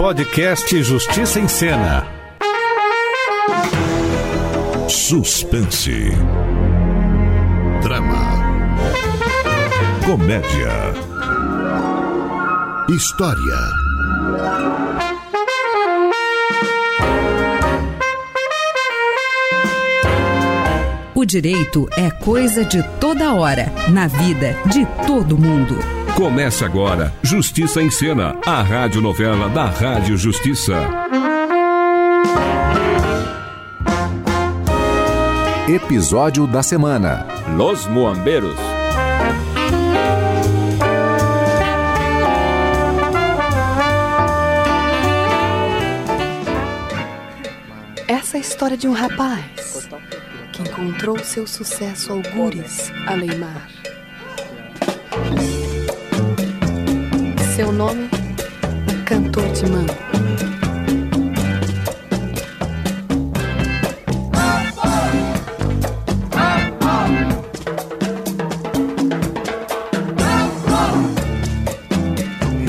Podcast Justiça em Cena. Suspense. Drama. Comédia. História. O direito é coisa de toda hora, na vida de todo mundo. Começa agora Justiça em Cena, a radionovela da Rádio Justiça. Episódio da semana: Los Muamberos. Essa é a história de um rapaz que encontrou seu sucesso algures além mar. Seu nome, Cantor de Mango.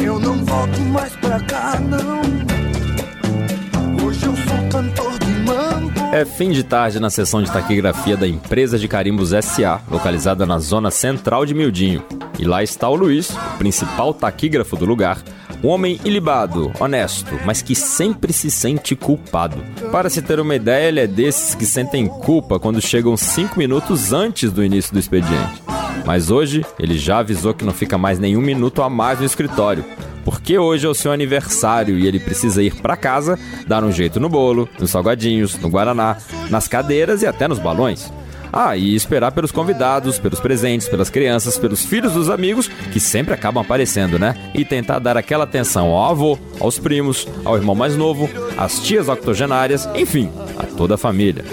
Eu não volto mais pra cá, não. Hoje eu sou cantor de mambo. É fim de tarde na sessão de taquigrafia da empresa de carimbos SA, localizada na zona central de Mildinho. E lá está o Luiz, o principal taquígrafo do lugar, um homem ilibado, honesto, mas que sempre se sente culpado. Para se ter uma ideia, ele é desses que sentem culpa quando chegam cinco minutos antes do início do expediente. Mas hoje, ele já avisou que não fica mais nenhum minuto a mais no escritório. Porque hoje é o seu aniversário e ele precisa ir para casa, dar um jeito no bolo, nos salgadinhos, no guaraná, nas cadeiras e até nos balões. Ah, e esperar pelos convidados, pelos presentes, pelas crianças, pelos filhos dos amigos, que sempre acabam aparecendo, né? E tentar dar aquela atenção ao avô, aos primos, ao irmão mais novo, às tias octogenárias, enfim, a toda a família.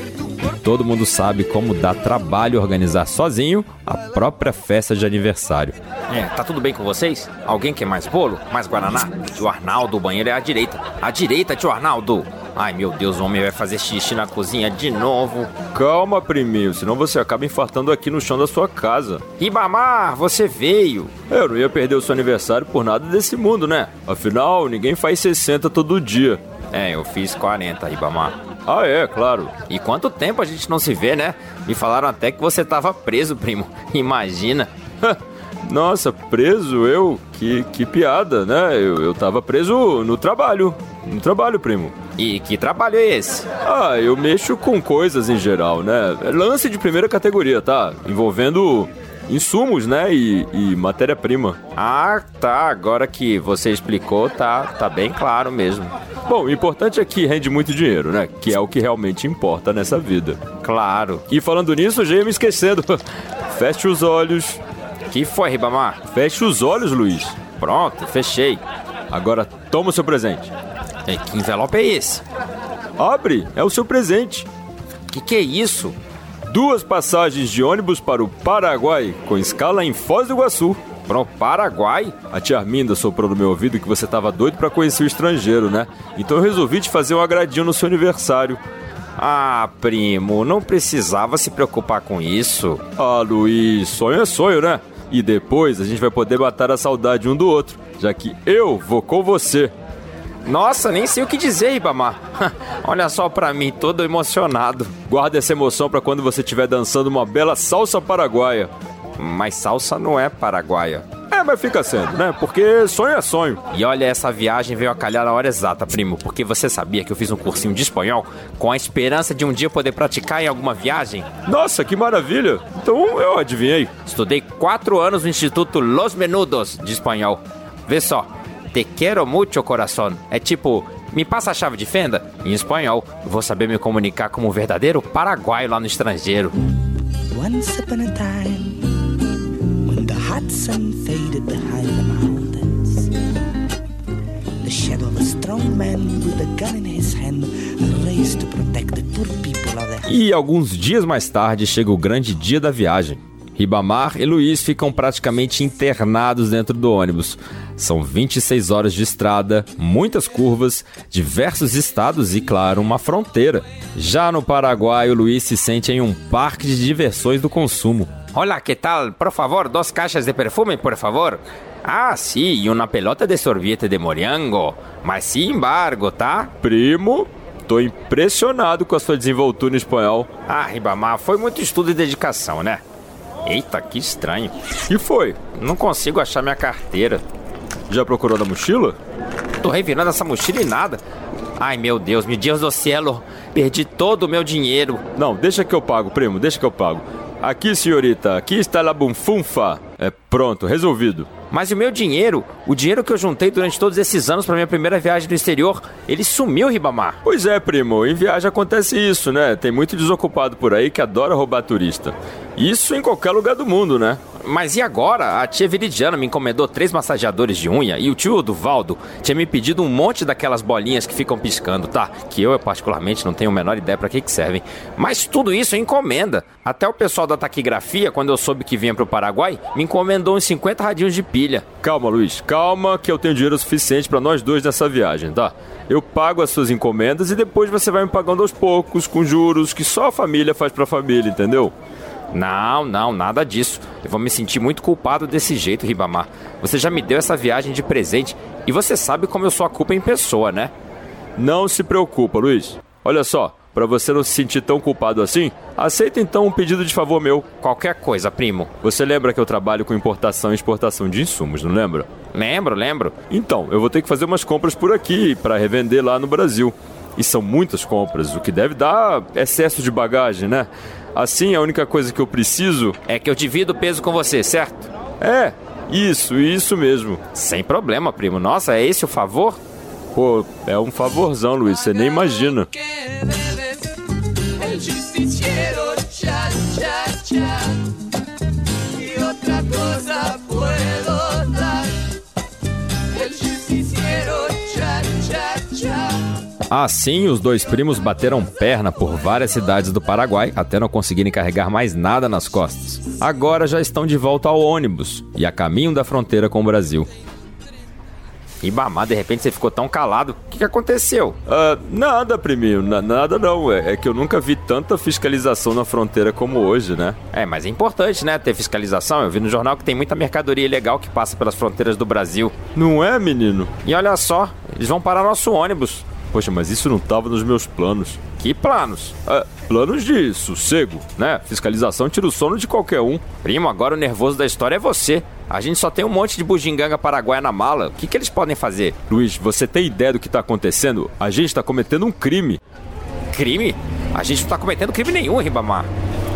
E todo mundo sabe como dá trabalho organizar sozinho a própria festa de aniversário. É, tá tudo bem com vocês? Alguém quer mais bolo? Mais guaraná? Tio Arnaldo, o banheiro é à direita. À direita, tio Arnaldo! Ai, meu Deus, o homem vai fazer xixi na cozinha de novo. Calma, priminho, senão você acaba infartando aqui no chão da sua casa. Ribamar, você veio! Eu não ia perder o seu aniversário por nada desse mundo, né? Afinal, ninguém faz 60 todo dia. É, eu fiz 40, Ribamar. Ah, é, claro. E quanto tempo a gente não se vê, né? Me falaram até que você tava preso, primo. Imagina. Nossa, preso eu? Que, que piada, né? Eu, eu tava preso no trabalho. No trabalho, primo. E que trabalho é esse? Ah, eu mexo com coisas em geral, né? É lance de primeira categoria, tá? Envolvendo insumos, né? E, e matéria-prima. Ah, tá. Agora que você explicou, tá, tá bem claro mesmo. Bom, o importante é que rende muito dinheiro, né? Que é o que realmente importa nessa vida. Claro. E falando nisso, já ia me esquecendo. Feche os olhos. Que foi, Ribamar? Feche os olhos, Luiz. Pronto, fechei. Agora toma o seu presente. E que envelope é esse? Abre, é o seu presente. Que que é isso? Duas passagens de ônibus para o Paraguai, com escala em Foz do Iguaçu. Pro Paraguai? A tia Arminda soprou no meu ouvido que você tava doido para conhecer o estrangeiro, né? Então eu resolvi te fazer um agradinho no seu aniversário. Ah, primo, não precisava se preocupar com isso. Ah, Luiz, sonho é sonho, né? E depois a gente vai poder matar a saudade um do outro, já que eu vou com você. Nossa, nem sei o que dizer, Ibamar. Olha só pra mim, todo emocionado. Guarda essa emoção para quando você estiver dançando uma bela salsa paraguaia. Mas salsa não é paraguaia. É, mas fica sendo, né? Porque sonho é sonho. E olha, essa viagem veio a calhar na hora exata, primo, porque você sabia que eu fiz um cursinho de espanhol com a esperança de um dia poder praticar em alguma viagem? Nossa, que maravilha! Então eu adivinhei. Estudei quatro anos no Instituto Los Menudos de espanhol. Vê só, te quero mucho corazón. É tipo, me passa a chave de fenda? Em espanhol, vou saber me comunicar como um verdadeiro paraguaio lá no estrangeiro. Once upon a time, when the hot sun faded behind the mountains, the shadow of a strong man with a gun in his hand raced to protect the poor people of the E alguns dias mais tarde chega o grande dia da viagem. Ribamar e Luiz ficam praticamente internados dentro do ônibus. São 26 horas de estrada, muitas curvas, diversos estados e, claro, uma fronteira. Já no Paraguai, o Luiz se sente em um parque de diversões do consumo. Olá, que tal? Por favor, duas caixas de perfume, por favor. Ah, sim, e uma pelota de sorvete de morango. Mas sim embargo, tá? Primo, tô impressionado com a sua desenvoltura em espanhol. Ah, Ribamar, foi muito estudo e dedicação, né? Eita, que estranho. E foi? Não consigo achar minha carteira. Já procurou na mochila? Tô revirando essa mochila e nada. Ai, meu Deus, meu Deus do céu. Perdi todo o meu dinheiro. Não, deixa que eu pago, primo, deixa que eu pago. Aqui, senhorita, aqui está a bunfunfa. É pronto, resolvido. Mas o meu dinheiro, o dinheiro que eu juntei durante todos esses anos para minha primeira viagem no exterior, ele sumiu, Ribamar. Pois é, primo, em viagem acontece isso, né? Tem muito desocupado por aí que adora roubar turista. Isso em qualquer lugar do mundo, né? Mas e agora? A tia Viridiana me encomendou três massageadores de unha e o tio Duvaldo tinha me pedido um monte daquelas bolinhas que ficam piscando, tá? Que eu, particularmente, não tenho a menor ideia para que, que servem. Mas tudo isso é encomenda. Até o pessoal da taquigrafia, quando eu soube que vinha pro Paraguai, me encomendou uns 50 radinhos de pilha. Calma, Luiz, calma que eu tenho dinheiro suficiente para nós dois nessa viagem, tá? Eu pago as suas encomendas e depois você vai me pagando aos poucos, com juros que só a família faz pra família, entendeu? Não, não, nada disso. Eu vou me sentir muito culpado desse jeito, Ribamar. Você já me deu essa viagem de presente e você sabe como eu sou a culpa em pessoa, né? Não se preocupa, Luiz. Olha só, para você não se sentir tão culpado assim, aceita então um pedido de favor meu. Qualquer coisa, primo. Você lembra que eu trabalho com importação e exportação de insumos, não lembra? Lembro, lembro. Então, eu vou ter que fazer umas compras por aqui para revender lá no Brasil. E são muitas compras, o que deve dar excesso de bagagem, né? Assim, a única coisa que eu preciso é que eu divido o peso com você, certo? É, isso, isso mesmo. Sem problema, primo. Nossa, é esse o favor? Pô, é um favorzão, Luiz, você nem imagina. Assim, os dois primos bateram perna por várias cidades do Paraguai até não conseguirem carregar mais nada nas costas. Agora já estão de volta ao ônibus e a caminho da fronteira com o Brasil. Ibamá, de repente você ficou tão calado. O que, que aconteceu? Uh, nada, priminho, nada não. É, é, que eu nunca vi tanta fiscalização na fronteira como hoje, né? É, mas é importante, né, ter fiscalização. Eu vi no jornal que tem muita mercadoria ilegal que passa pelas fronteiras do Brasil. Não é, menino? E olha só, eles vão parar nosso ônibus. Poxa, mas isso não estava nos meus planos. Que planos? É, planos de sossego, né? Fiscalização tira o sono de qualquer um. Primo, agora o nervoso da história é você. A gente só tem um monte de bugiganga paraguaia na mala. O que, que eles podem fazer? Luiz, você tem ideia do que está acontecendo? A gente está cometendo um crime. Crime? A gente não está cometendo crime nenhum, Ribamar.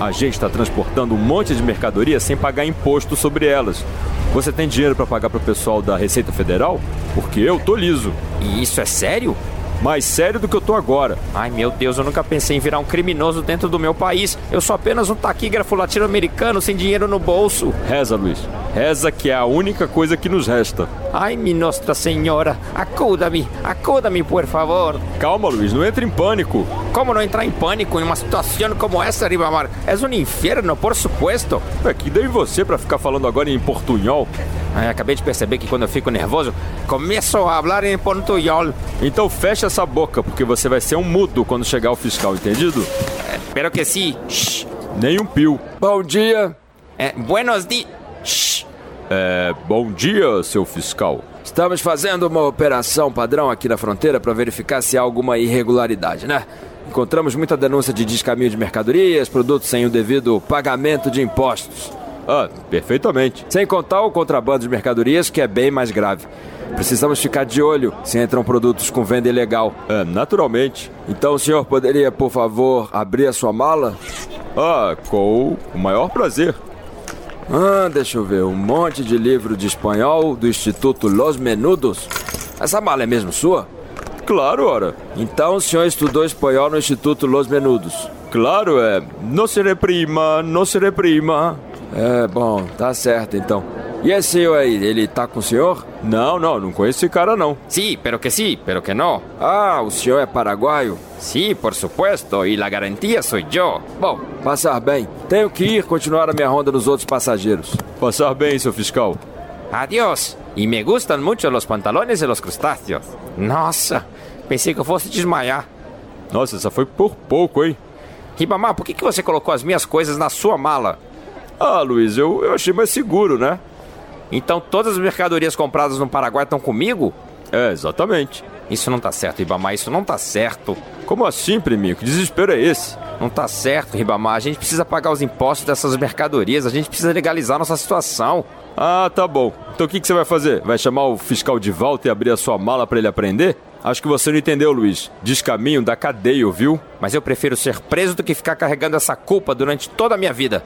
A gente está transportando um monte de mercadoria sem pagar imposto sobre elas. Você tem dinheiro para pagar para o pessoal da Receita Federal? Porque eu tô liso. E isso é sério? Mais sério do que eu tô agora. Ai meu Deus, eu nunca pensei em virar um criminoso dentro do meu país. Eu sou apenas um taquígrafo latino-americano sem dinheiro no bolso. Reza, Luiz. Reza que é a única coisa que nos resta. Ai, minha Nossa Senhora, acuda-me, acuda-me, por favor. Calma, Luiz, não entre em pânico. Como não entrar em pânico em uma situação como essa, Ribamar? É um inferno, por supuesto. É que dei você para ficar falando agora em portunhol. Ai, acabei de perceber que quando eu fico nervoso, começo a falar em portunhol. Então fecha essa boca, porque você vai ser um mudo quando chegar o fiscal, entendido? É, espero que sim. Shhh. Nem um pio. Bom dia. É, buenos dias. É, bom dia, seu fiscal. Estamos fazendo uma operação padrão aqui na fronteira para verificar se há alguma irregularidade, né? Encontramos muita denúncia de descaminho de mercadorias, produtos sem o devido pagamento de impostos. Ah, perfeitamente. Sem contar o contrabando de mercadorias, que é bem mais grave. Precisamos ficar de olho se entram produtos com venda ilegal. É, naturalmente. Então o senhor poderia, por favor, abrir a sua mala? Ah, com o maior prazer. Ah, deixa eu ver. Um monte de livro de espanhol do Instituto Los Menudos. Essa mala é mesmo sua? Claro, ora. Então o senhor estudou espanhol no Instituto Los Menudos? Claro, é. Não se reprima, não se reprima. É, bom, tá certo então. E esse senhor aí, ele tá com o senhor? Não, não, não conheço esse cara não. Sí, pero que sí, pero que no. Ah, o senhor é paraguaio? Sí, por supuesto, e a garantia sou eu. Bom, passar bem. Tenho que ir continuar a minha ronda nos outros passageiros. Passar bem, seu fiscal. Adiós. E me gustam muito os pantalones e os crustáceos. Nossa, pensei que eu fosse desmaiar. Nossa, essa foi por pouco, hein? Ribamar, por que, que você colocou as minhas coisas na sua mala? Ah, Luiz, eu, eu achei mais seguro, né? Então todas as mercadorias compradas no Paraguai estão comigo? É, exatamente. Isso não tá certo, Ribamar, isso não tá certo. Como assim, priminho? Que desespero é esse? Não tá certo, Ribamar. A gente precisa pagar os impostos dessas mercadorias, a gente precisa legalizar nossa situação. Ah, tá bom. Então o que, que você vai fazer? Vai chamar o fiscal de volta e abrir a sua mala para ele aprender? Acho que você não entendeu, Luiz. Descaminho da cadeia, viu? Mas eu prefiro ser preso do que ficar carregando essa culpa durante toda a minha vida.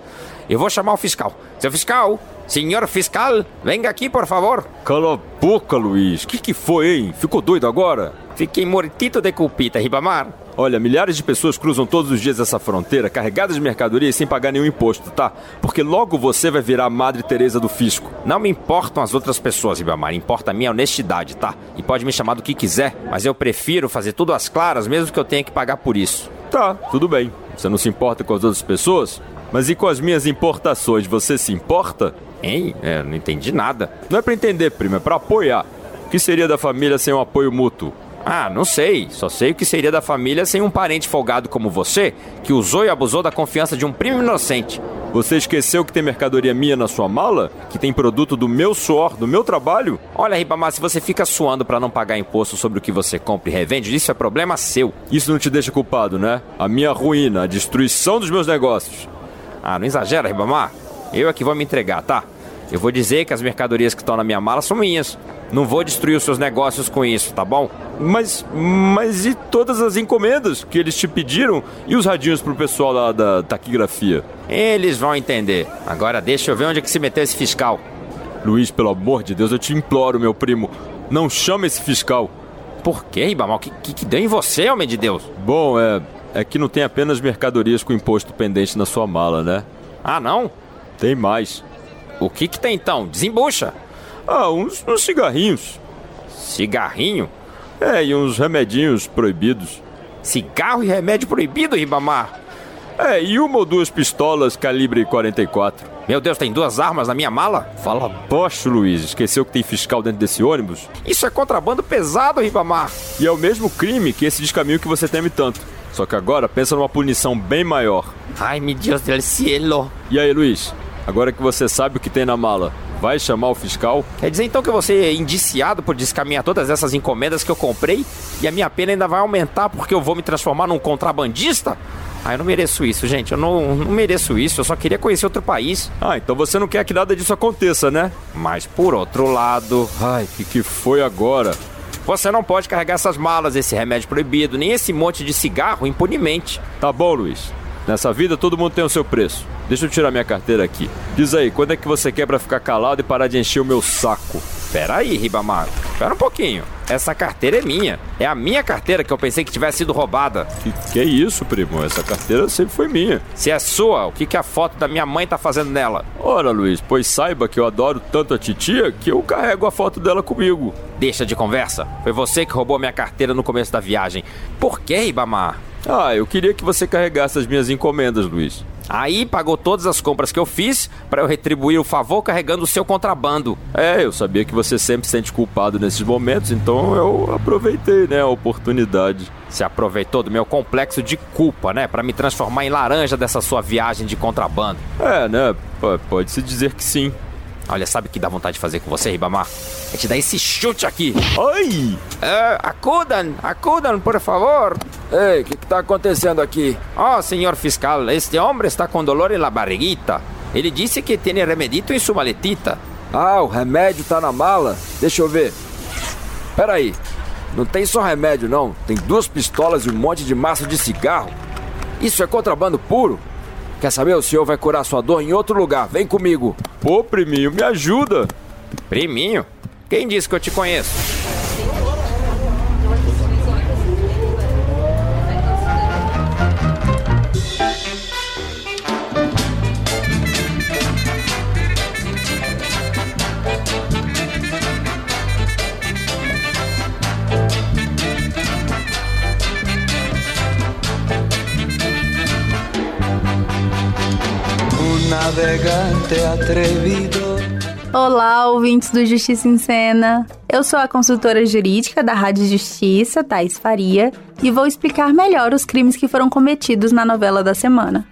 Eu vou chamar o fiscal. Seu fiscal, senhor fiscal, venga aqui, por favor. Cala a boca, Luiz. Que que foi, hein? Ficou doido agora? Fiquei mortito de culpita, Ribamar. Olha, milhares de pessoas cruzam todos os dias essa fronteira carregadas de mercadorias sem pagar nenhum imposto, tá? Porque logo você vai virar a Madre Teresa do fisco. Não me importam as outras pessoas, Ribamar. Importa a minha honestidade, tá? E pode me chamar do que quiser, mas eu prefiro fazer tudo às claras, mesmo que eu tenha que pagar por isso. Tá, tudo bem. Você não se importa com as outras pessoas? Mas e com as minhas importações, você se importa? Hein? É, não entendi nada. Não é pra entender, primo, é pra apoiar. O que seria da família sem um apoio mútuo? Ah, não sei. Só sei o que seria da família sem um parente folgado como você, que usou e abusou da confiança de um primo inocente. Você esqueceu que tem mercadoria minha na sua mala? Que tem produto do meu suor, do meu trabalho? Olha, Ribamar, se você fica suando para não pagar imposto sobre o que você compra e revende, isso é problema seu. Isso não te deixa culpado, né? A minha ruína, a destruição dos meus negócios. Ah, não exagera, Ribamar. Eu é que vou me entregar, tá? Eu vou dizer que as mercadorias que estão na minha mala são minhas. Não vou destruir os seus negócios com isso, tá bom? Mas, mas e todas as encomendas que eles te pediram e os radinhos pro pessoal lá da taquigrafia? Eles vão entender. Agora deixa eu ver onde é que se meteu esse fiscal. Luiz, pelo amor de Deus, eu te imploro, meu primo, não chama esse fiscal. Por quê, Ribamar? O que, que, que deu em você, homem de Deus? Bom, é, é que não tem apenas mercadorias com imposto pendente na sua mala, né? Ah, não? Tem mais. O que que tem então? Desembucha. Ah, uns, uns cigarrinhos. Cigarrinho? É, e uns remedinhos proibidos. Cigarro e remédio proibido, Ribamar? É, e uma ou duas pistolas calibre 44. Meu Deus, tem duas armas na minha mala? Fala bosta, Luiz. Esqueceu que tem fiscal dentro desse ônibus? Isso é contrabando pesado, Ribamar. E é o mesmo crime que esse descaminho que você teme tanto. Só que agora pensa numa punição bem maior. Ai, meu Deus do cielo. E aí, Luiz? Agora que você sabe o que tem na mala, vai chamar o fiscal? Quer dizer então que você é indiciado por descaminhar todas essas encomendas que eu comprei e a minha pena ainda vai aumentar porque eu vou me transformar num contrabandista? Ah, eu não mereço isso, gente. Eu não, não mereço isso. Eu só queria conhecer outro país. Ah, então você não quer que nada disso aconteça, né? Mas por outro lado. Ai, o que, que foi agora? Você não pode carregar essas malas, esse remédio proibido, nem esse monte de cigarro impunemente. Tá bom, Luiz. Nessa vida todo mundo tem o seu preço. Deixa eu tirar minha carteira aqui. Diz aí, quando é que você quer pra ficar calado e parar de encher o meu saco? Pera aí, Ribamar. Pera um pouquinho. Essa carteira é minha. É a minha carteira que eu pensei que tivesse sido roubada. Que, que é isso, primo? Essa carteira sempre foi minha. Se é sua, o que, que a foto da minha mãe tá fazendo nela? Ora, Luiz, pois saiba que eu adoro tanto a titia que eu carrego a foto dela comigo. Deixa de conversa. Foi você que roubou minha carteira no começo da viagem. Por que, Ribamar? Ah, eu queria que você carregasse as minhas encomendas, Luiz. Aí pagou todas as compras que eu fiz para eu retribuir o favor carregando o seu contrabando. É, eu sabia que você sempre se sente culpado nesses momentos, então eu aproveitei, né, a oportunidade. Se aproveitou do meu complexo de culpa, né, para me transformar em laranja dessa sua viagem de contrabando. É, né, P pode-se dizer que sim. Olha, sabe o que dá vontade de fazer com você, Ribamar? É te dar esse chute aqui. Ai! É, acudam, acudam, por favor. Ei, o que, que tá acontecendo aqui? Oh, senhor fiscal, este homem está com dolor la barriguita. Ele disse que tem remedito em sua maletita. Ah, o remédio tá na mala? Deixa eu ver. Peraí, não tem só remédio não, tem duas pistolas e um monte de massa de cigarro. Isso é contrabando puro? Quer saber? O senhor vai curar sua dor em outro lugar. Vem comigo. Pô, priminho, me ajuda. Priminho? Quem disse que eu te conheço? Atrevido. Olá, ouvintes do Justiça em Cena. Eu sou a consultora jurídica da Rádio Justiça, Thais Faria, e vou explicar melhor os crimes que foram cometidos na novela da semana.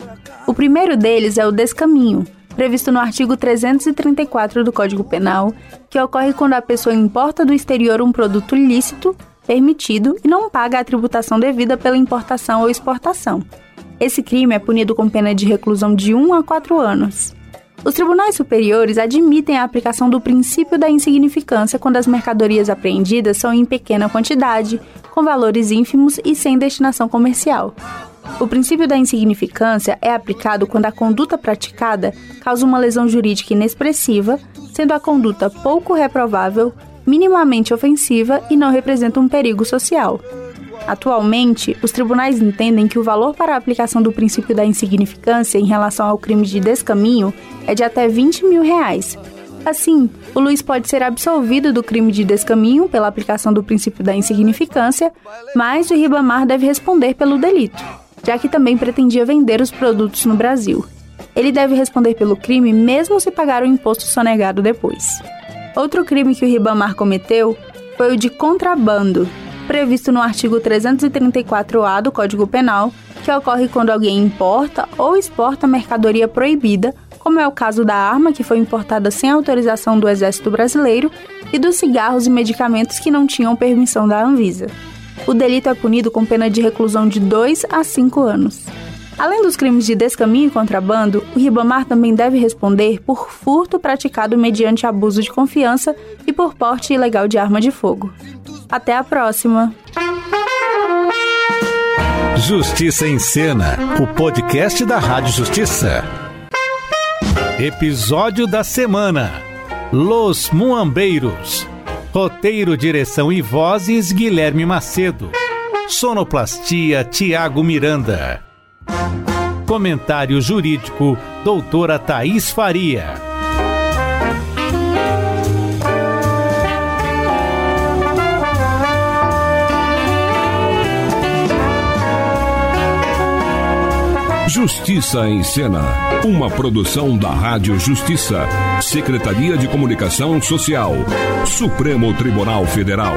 O primeiro deles é o descaminho, previsto no artigo 334 do Código Penal, que ocorre quando a pessoa importa do exterior um produto ilícito, permitido e não paga a tributação devida pela importação ou exportação. Esse crime é punido com pena de reclusão de 1 a 4 anos. Os tribunais superiores admitem a aplicação do princípio da insignificância quando as mercadorias apreendidas são em pequena quantidade, com valores ínfimos e sem destinação comercial. O princípio da insignificância é aplicado quando a conduta praticada causa uma lesão jurídica inexpressiva, sendo a conduta pouco reprovável, minimamente ofensiva e não representa um perigo social. Atualmente, os tribunais entendem que o valor para a aplicação do princípio da insignificância em relação ao crime de descaminho é de até 20 mil reais. Assim, o Luiz pode ser absolvido do crime de descaminho pela aplicação do princípio da insignificância, mas o Ribamar deve responder pelo delito, já que também pretendia vender os produtos no Brasil. Ele deve responder pelo crime mesmo se pagar o imposto sonegado depois. Outro crime que o Ribamar cometeu foi o de contrabando, previsto no artigo 334-A do Código Penal, que ocorre quando alguém importa ou exporta mercadoria proibida, como é o caso da arma que foi importada sem autorização do Exército Brasileiro e dos cigarros e medicamentos que não tinham permissão da Anvisa. O delito é punido com pena de reclusão de 2 a 5 anos. Além dos crimes de descaminho e contrabando, o Ribamar também deve responder por furto praticado mediante abuso de confiança e por porte ilegal de arma de fogo. Até a próxima! Justiça em Cena, o podcast da Rádio Justiça. Episódio da semana: Los Muambeiros. Roteiro, direção e vozes: Guilherme Macedo. Sonoplastia: Tiago Miranda. Comentário jurídico: Doutora Thaís Faria. Justiça em Cena, uma produção da Rádio Justiça, Secretaria de Comunicação Social, Supremo Tribunal Federal.